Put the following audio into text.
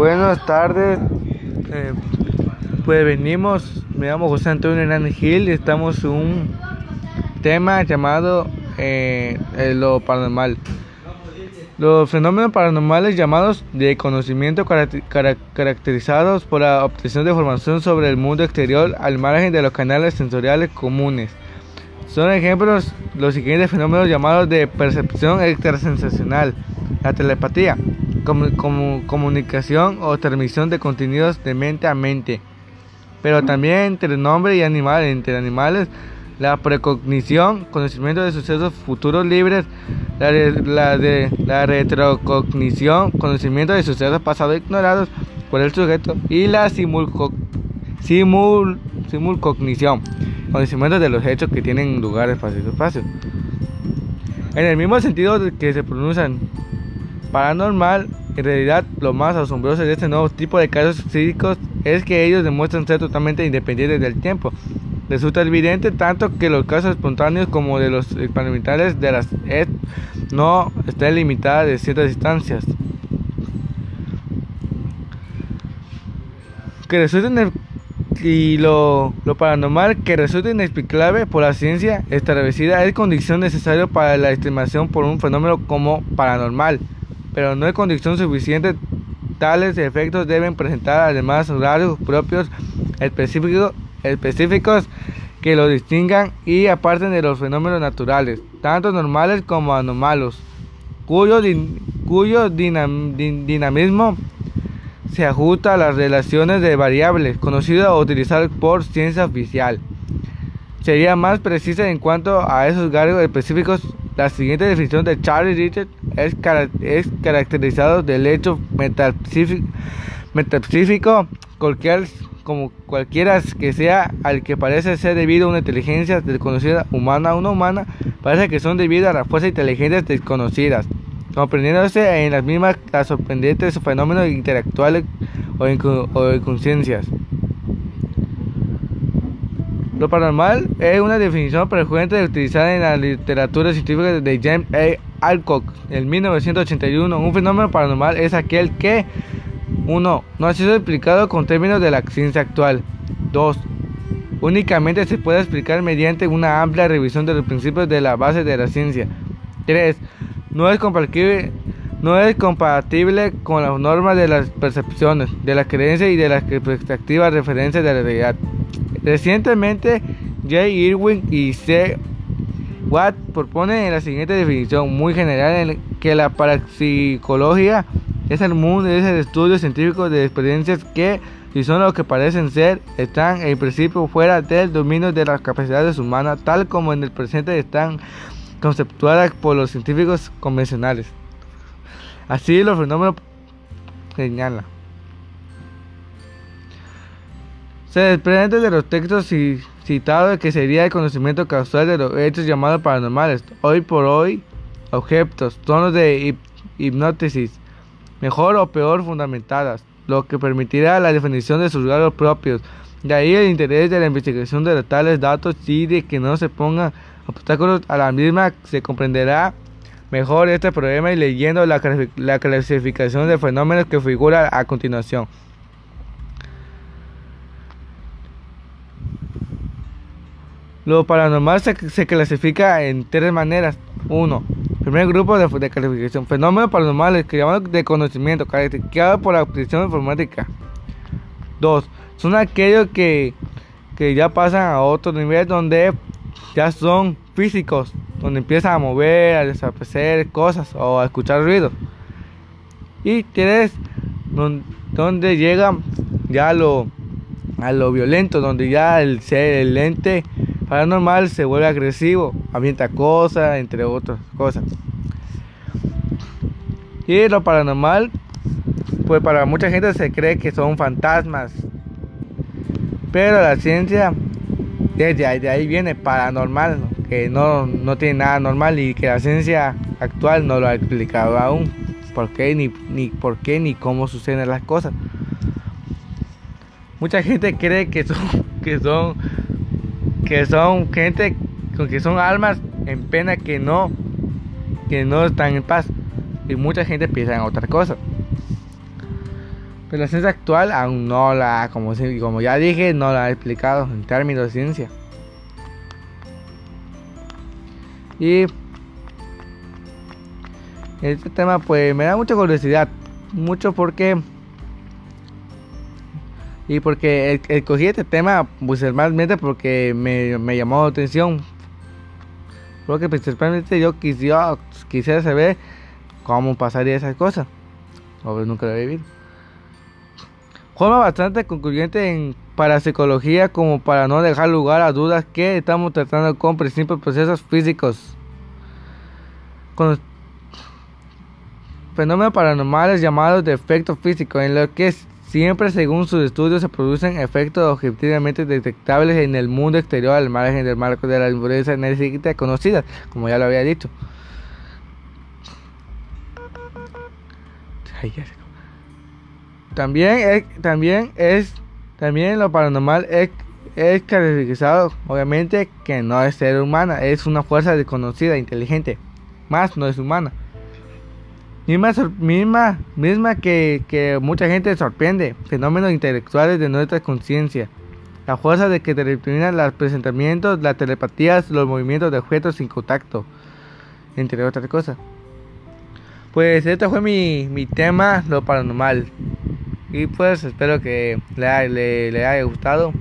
Buenas tardes. Eh, pues venimos, me llamo José Antonio Hernández Gil y estamos un tema llamado eh, lo paranormal. Los fenómenos paranormales llamados de conocimiento caracterizados por la obtención de información sobre el mundo exterior al margen de los canales sensoriales comunes. Son ejemplos los siguientes fenómenos llamados de percepción extrasensacional, la telepatía, como, comunicación o transmisión de contenidos de mente a mente, pero también entre el hombre y animal, entre animales, la precognición, conocimiento de sucesos futuros libres, la, de, la retrocognición, conocimiento de sucesos pasados ignorados por el sujeto, y la simulco, simul, simulcognición, conocimiento de los hechos que tienen lugar en espacio. En el mismo sentido que se pronuncian paranormal, en realidad lo más asombroso de este nuevo tipo de casos psíquicos es que ellos demuestran ser totalmente independientes del tiempo. Resulta evidente tanto que los casos espontáneos como de los experimentales de las ED no están limitadas de ciertas distancias. Que resulta y lo, lo, paranormal que resulta inexplicable por la ciencia establecida es condición necesaria para la estimación por un fenómeno como paranormal pero no hay condición suficiente. Tales efectos deben presentar además rasgos propios específicos, específicos que lo distingan y aparten de los fenómenos naturales, tanto normales como anormales, cuyo, cuyo dinamismo se ajusta a las relaciones de variables conocidas o utilizadas por ciencia oficial. Sería más precisa en cuanto a esos rasgos específicos la siguiente definición de Charles Richard es, caracterizado del hecho metafísico, cualquier, como cualquiera que sea al que parece ser debido a una inteligencia desconocida humana o no humana, parece que son debidas a las fuerzas inteligencias desconocidas, comprendiéndose en las mismas las sorprendentes fenómenos intelectuales o, de conciencias. Lo paranormal es una definición frecuente utilizada en la literatura científica de James A. Alcock en 1981. Un fenómeno paranormal es aquel que 1. No ha sido explicado con términos de la ciencia actual. 2. Únicamente se puede explicar mediante una amplia revisión de los principios de la base de la ciencia. 3. No es compatible, no es compatible con las normas de las percepciones, de la creencia y de las expectativas referencias de la realidad. Recientemente, J. Irwin y C. Watt proponen la siguiente definición muy general en que la parapsicología es el mundo de esos estudios científicos de experiencias que, si son lo que parecen ser, están en principio fuera del dominio de las capacidades humanas, tal como en el presente están conceptuadas por los científicos convencionales. Así los fenómenos señalan. Se desprende de los textos citados que sería el conocimiento causal de los hechos llamados paranormales, hoy por hoy objetos, tonos de hipnosis, mejor o peor fundamentadas, lo que permitirá la definición de sus rasgos propios. De ahí el interés de la investigación de tales datos y de que no se pongan obstáculos a la misma se comprenderá mejor este problema y leyendo la, la clasificación de fenómenos que figura a continuación. Lo paranormal se, clasifica en tres maneras. Uno, primer grupo de, de calificación. Fenómenos paranormales que llamamos de conocimiento, caracterizados por la obtención informática. Dos, son aquellos que, que ya pasan a otro nivel donde ya son físicos, donde empiezan a mover, a desaparecer cosas o a escuchar ruidos. Y tres, donde, llegan ya a lo, a lo violento, donde ya el ser, el ente paranormal se vuelve agresivo, avienta cosas, entre otras cosas. Y lo paranormal, pues para mucha gente se cree que son fantasmas. Pero la ciencia, desde ahí, viene paranormal, que no, no tiene nada normal y que la ciencia actual no lo ha explicado aún. ¿Por qué? Ni, ni por qué ni cómo suceden las cosas. Mucha gente cree que son, que son que son gente con que son almas en pena que no que no están en paz y mucha gente piensa en otra cosa Pero la ciencia actual aún no la, como, como ya dije, no la ha explicado en términos de ciencia. Y este tema pues me da mucha curiosidad, mucho porque y porque escogí este tema principalmente porque me, me llamó la atención. Porque principalmente yo quisiera, quisiera saber cómo pasaría esas cosas. O nunca lo he vivido. Forma bastante concluyente en parapsicología como para no dejar lugar a dudas que estamos tratando con simples procesos físicos. Fenómenos paranormales llamados de efecto físico, en lo que siempre según sus estudios se producen efectos objetivamente detectables en el mundo exterior al margen del marco de la influencia energética conocida, como ya lo había dicho. También es, también es, también lo paranormal es, es caracterizado, obviamente, que no es ser humana, es una fuerza desconocida, inteligente, más no es humana. Misma, misma, misma que, que mucha gente sorprende, fenómenos intelectuales de nuestra conciencia. La fuerza de que determinan los presentamientos, las telepatías, los movimientos de objetos sin contacto, entre otras cosas. Pues este fue mi, mi tema, lo paranormal. Y pues espero que le, le, le haya gustado.